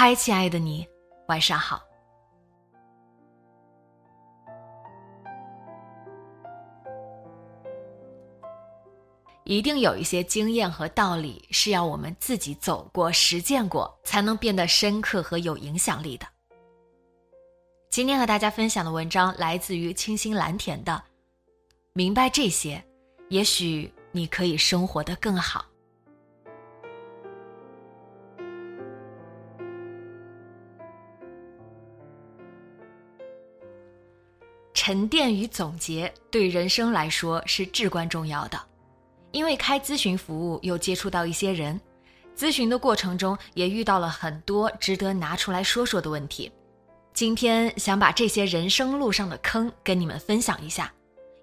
嗨，亲爱的你，晚上好。一定有一些经验和道理是要我们自己走过、实践过，才能变得深刻和有影响力的。今天和大家分享的文章来自于清新蓝田的，明白这些，也许你可以生活的更好。沉淀与总结对人生来说是至关重要的，因为开咨询服务又接触到一些人，咨询的过程中也遇到了很多值得拿出来说说的问题。今天想把这些人生路上的坑跟你们分享一下，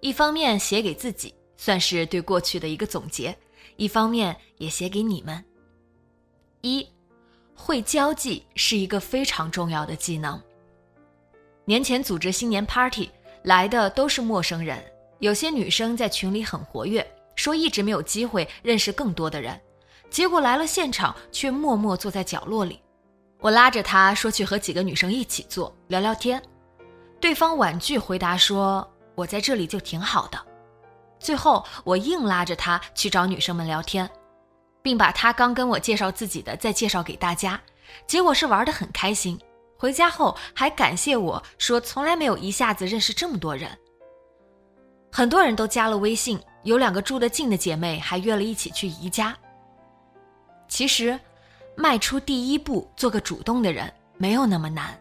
一方面写给自己，算是对过去的一个总结；一方面也写给你们。一，会交际是一个非常重要的技能。年前组织新年 party。来的都是陌生人，有些女生在群里很活跃，说一直没有机会认识更多的人，结果来了现场却默默坐在角落里。我拉着她说去和几个女生一起坐聊聊天，对方婉拒回答说我在这里就挺好的。最后我硬拉着她去找女生们聊天，并把她刚跟我介绍自己的再介绍给大家，结果是玩得很开心。回家后还感谢我说从来没有一下子认识这么多人，很多人都加了微信，有两个住得近的姐妹还约了一起去宜家。其实，迈出第一步做个主动的人没有那么难。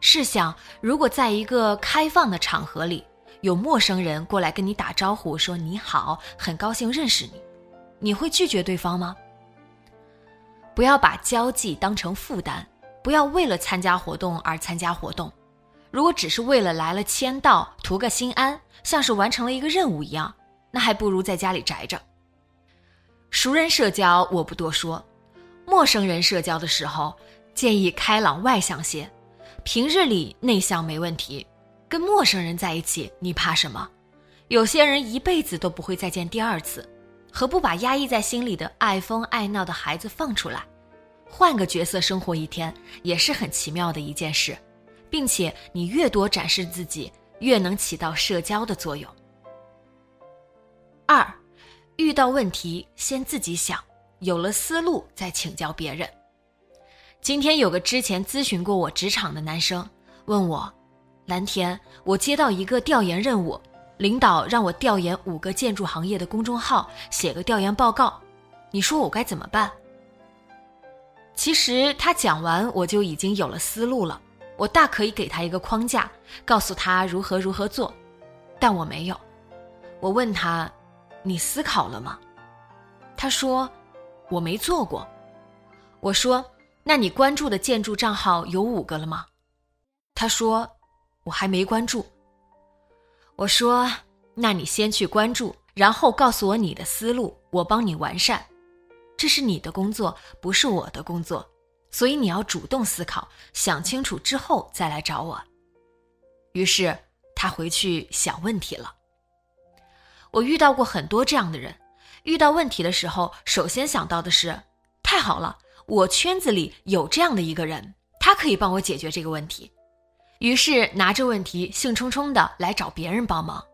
试想，如果在一个开放的场合里，有陌生人过来跟你打招呼说你好，很高兴认识你，你会拒绝对方吗？不要把交际当成负担。不要为了参加活动而参加活动，如果只是为了来了签到图个心安，像是完成了一个任务一样，那还不如在家里宅着。熟人社交我不多说，陌生人社交的时候建议开朗外向些。平日里内向没问题，跟陌生人在一起你怕什么？有些人一辈子都不会再见第二次，何不把压抑在心里的爱疯爱闹的孩子放出来？换个角色生活一天也是很奇妙的一件事，并且你越多展示自己，越能起到社交的作用。二，遇到问题先自己想，有了思路再请教别人。今天有个之前咨询过我职场的男生问我：“蓝田，我接到一个调研任务，领导让我调研五个建筑行业的公众号，写个调研报告，你说我该怎么办？”其实他讲完，我就已经有了思路了。我大可以给他一个框架，告诉他如何如何做，但我没有。我问他：“你思考了吗？”他说：“我没做过。”我说：“那你关注的建筑账号有五个了吗？”他说：“我还没关注。”我说：“那你先去关注，然后告诉我你的思路，我帮你完善。”这是你的工作，不是我的工作，所以你要主动思考，想清楚之后再来找我。于是他回去想问题了。我遇到过很多这样的人，遇到问题的时候，首先想到的是：太好了，我圈子里有这样的一个人，他可以帮我解决这个问题。于是拿着问题兴冲冲的来找别人帮忙。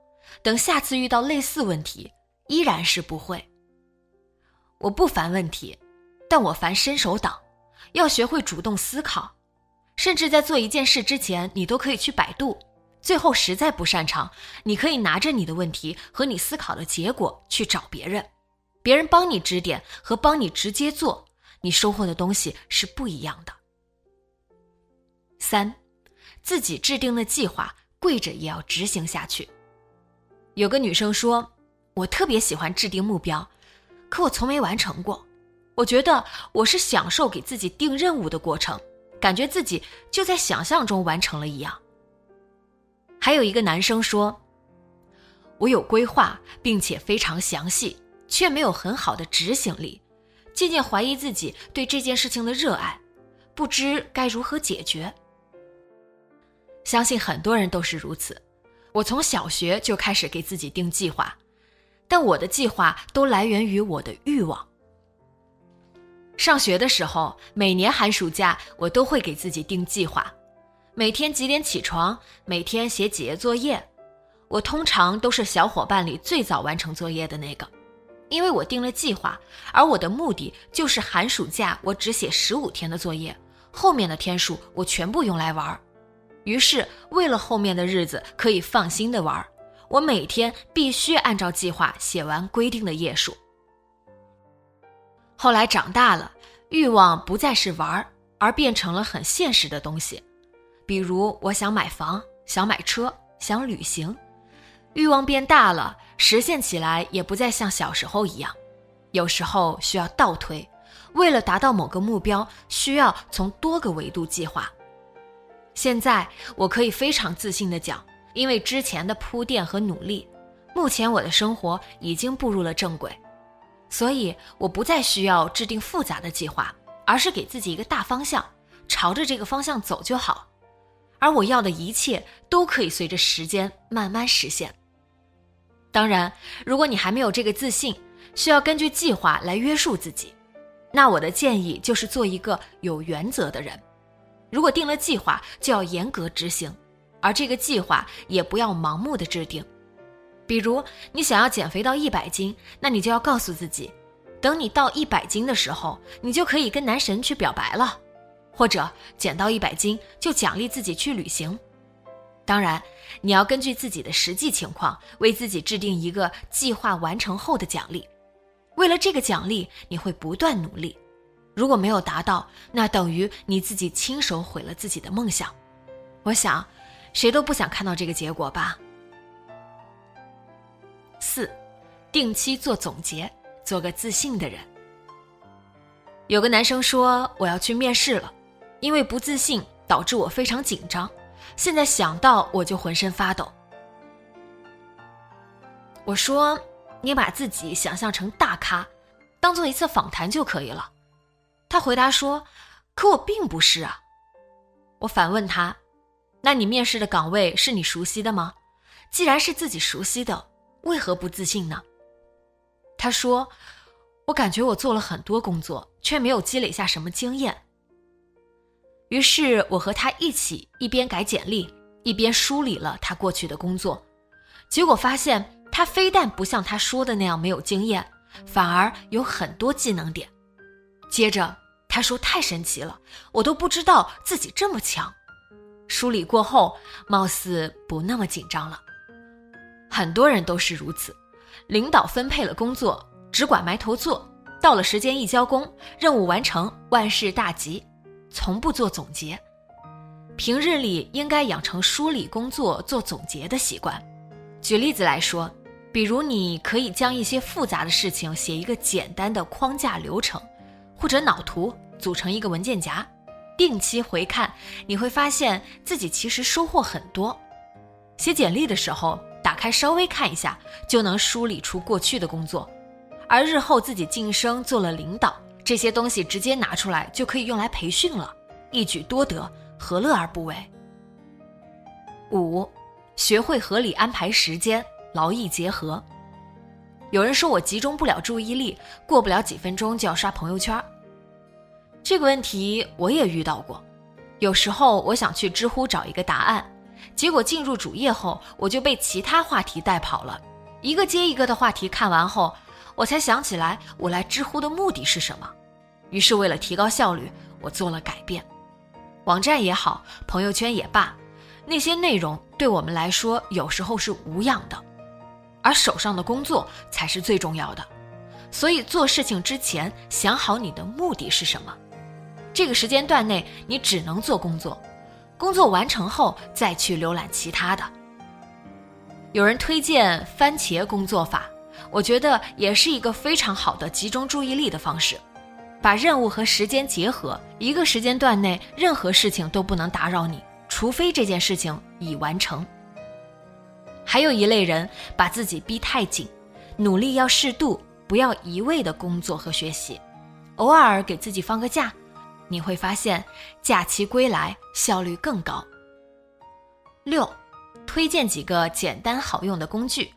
等下次遇到类似问题，依然是不会。我不烦问题，但我烦伸手党。要学会主动思考，甚至在做一件事之前，你都可以去百度。最后实在不擅长，你可以拿着你的问题和你思考的结果去找别人，别人帮你指点和帮你直接做，你收获的东西是不一样的。三，自己制定的计划，跪着也要执行下去。有个女生说：“我特别喜欢制定目标，可我从没完成过。我觉得我是享受给自己定任务的过程，感觉自己就在想象中完成了一样。”还有一个男生说：“我有规划，并且非常详细，却没有很好的执行力，渐渐怀疑自己对这件事情的热爱，不知该如何解决。”相信很多人都是如此。我从小学就开始给自己定计划，但我的计划都来源于我的欲望。上学的时候，每年寒暑假我都会给自己定计划。每天几点起床？每天写几页作业？我通常都是小伙伴里最早完成作业的那个，因为我定了计划，而我的目的就是寒暑假我只写十五天的作业，后面的天数我全部用来玩儿。于是，为了后面的日子可以放心的玩儿，我每天必须按照计划写完规定的页数。后来长大了，欲望不再是玩，而变成了很现实的东西。比如，我想买房，想买车，想旅行，欲望变大了，实现起来也不再像小时候一样。有时候需要倒推，为了达到某个目标，需要从多个维度计划。现在我可以非常自信地讲，因为之前的铺垫和努力，目前我的生活已经步入了正轨，所以我不再需要制定复杂的计划，而是给自己一个大方向，朝着这个方向走就好。而我要的一切都可以随着时间慢慢实现。当然，如果你还没有这个自信，需要根据计划来约束自己，那我的建议就是做一个有原则的人。如果定了计划，就要严格执行，而这个计划也不要盲目的制定。比如，你想要减肥到一百斤，那你就要告诉自己，等你到一百斤的时候，你就可以跟男神去表白了。或者减到一百斤就奖励自己去旅行，当然你要根据自己的实际情况为自己制定一个计划完成后的奖励。为了这个奖励，你会不断努力。如果没有达到，那等于你自己亲手毁了自己的梦想。我想，谁都不想看到这个结果吧。四，定期做总结，做个自信的人。有个男生说：“我要去面试了。”因为不自信导致我非常紧张，现在想到我就浑身发抖。我说：“你把自己想象成大咖，当做一次访谈就可以了。”他回答说：“可我并不是啊。”我反问他：“那你面试的岗位是你熟悉的吗？既然是自己熟悉的，为何不自信呢？”他说：“我感觉我做了很多工作，却没有积累下什么经验。”于是我和他一起一边改简历，一边梳理了他过去的工作，结果发现他非但不像他说的那样没有经验，反而有很多技能点。接着他说：“太神奇了，我都不知道自己这么强。”梳理过后，貌似不那么紧张了。很多人都是如此，领导分配了工作，只管埋头做，到了时间一交工，任务完成，万事大吉。从不做总结，平日里应该养成梳理工作、做总结的习惯。举例子来说，比如你可以将一些复杂的事情写一个简单的框架流程，或者脑图组成一个文件夹，定期回看，你会发现自己其实收获很多。写简历的时候，打开稍微看一下，就能梳理出过去的工作，而日后自己晋升做了领导。这些东西直接拿出来就可以用来培训了，一举多得，何乐而不为？五，学会合理安排时间，劳逸结合。有人说我集中不了注意力，过不了几分钟就要刷朋友圈。这个问题我也遇到过，有时候我想去知乎找一个答案，结果进入主页后我就被其他话题带跑了，一个接一个的话题看完后。我才想起来，我来知乎的目的是什么。于是，为了提高效率，我做了改变。网站也好，朋友圈也罢，那些内容对我们来说有时候是无氧的，而手上的工作才是最重要的。所以做事情之前，想好你的目的是什么。这个时间段内，你只能做工作，工作完成后再去浏览其他的。有人推荐番茄工作法，我觉得也是一个非常好的集中注意力的方式。把任务和时间结合，一个时间段内任何事情都不能打扰你，除非这件事情已完成。还有一类人把自己逼太紧，努力要适度，不要一味的工作和学习，偶尔给自己放个假，你会发现假期归来效率更高。六，推荐几个简单好用的工具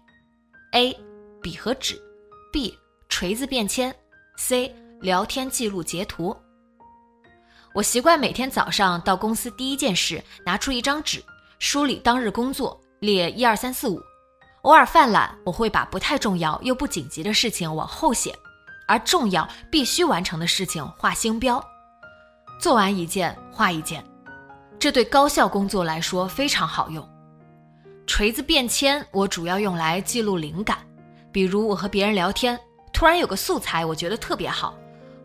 ：A. 笔和纸；B. 锤子便签；C. 聊天记录截图。我习惯每天早上到公司第一件事拿出一张纸，梳理当日工作，列一二三四五。偶尔犯懒，我会把不太重要又不紧急的事情往后写，而重要必须完成的事情画星标。做完一件画一件，这对高效工作来说非常好用。锤子便签我主要用来记录灵感，比如我和别人聊天，突然有个素材，我觉得特别好。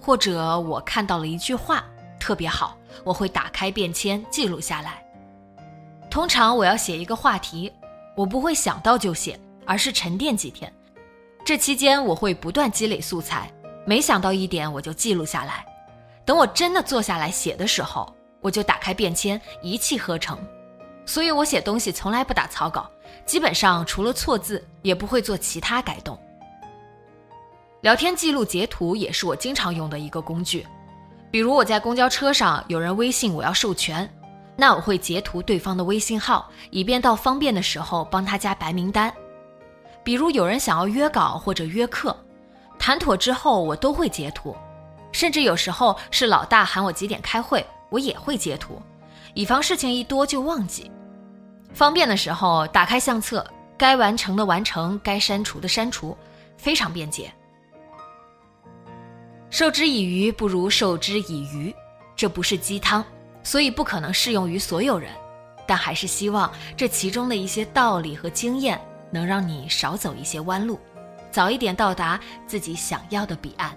或者我看到了一句话特别好，我会打开便签记录下来。通常我要写一个话题，我不会想到就写，而是沉淀几天。这期间我会不断积累素材，每想到一点我就记录下来。等我真的坐下来写的时候，我就打开便签一气呵成。所以我写东西从来不打草稿，基本上除了错字也不会做其他改动。聊天记录截图也是我经常用的一个工具，比如我在公交车上有人微信我要授权，那我会截图对方的微信号，以便到方便的时候帮他加白名单。比如有人想要约稿或者约课，谈妥之后我都会截图，甚至有时候是老大喊我几点开会，我也会截图，以防事情一多就忘记。方便的时候打开相册，该完成的完成，该删除的删除，非常便捷。授之以鱼不如授之以渔，这不是鸡汤，所以不可能适用于所有人。但还是希望这其中的一些道理和经验，能让你少走一些弯路，早一点到达自己想要的彼岸。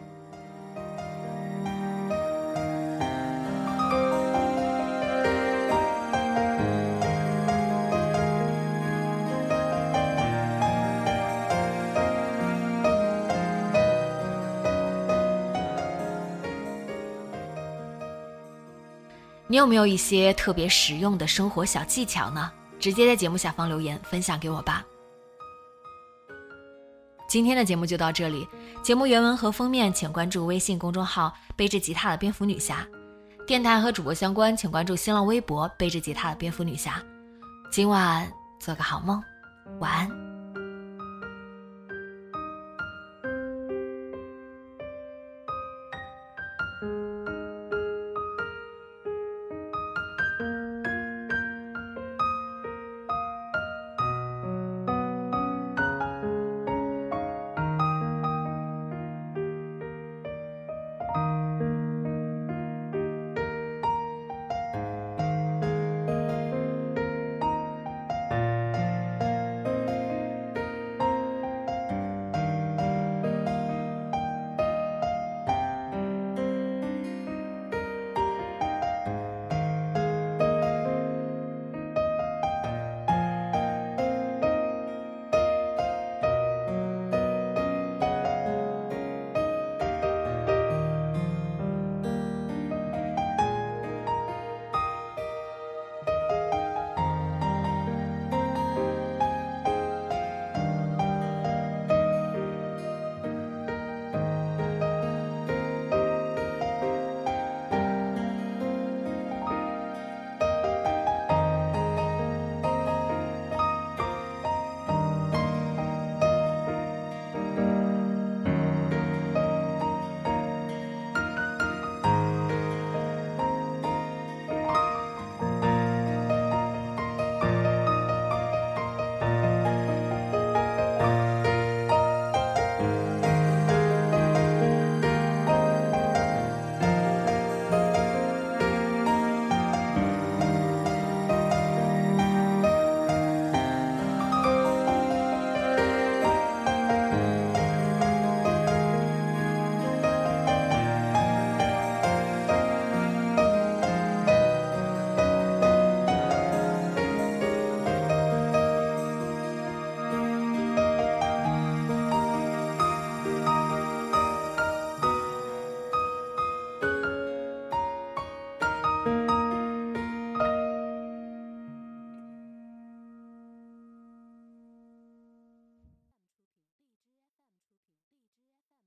你有没有一些特别实用的生活小技巧呢？直接在节目下方留言分享给我吧。今天的节目就到这里，节目原文和封面请关注微信公众号“背着吉他的蝙蝠女侠”，电台和主播相关请关注新浪微博“背着吉他的蝙蝠女侠”。今晚做个好梦，晚安。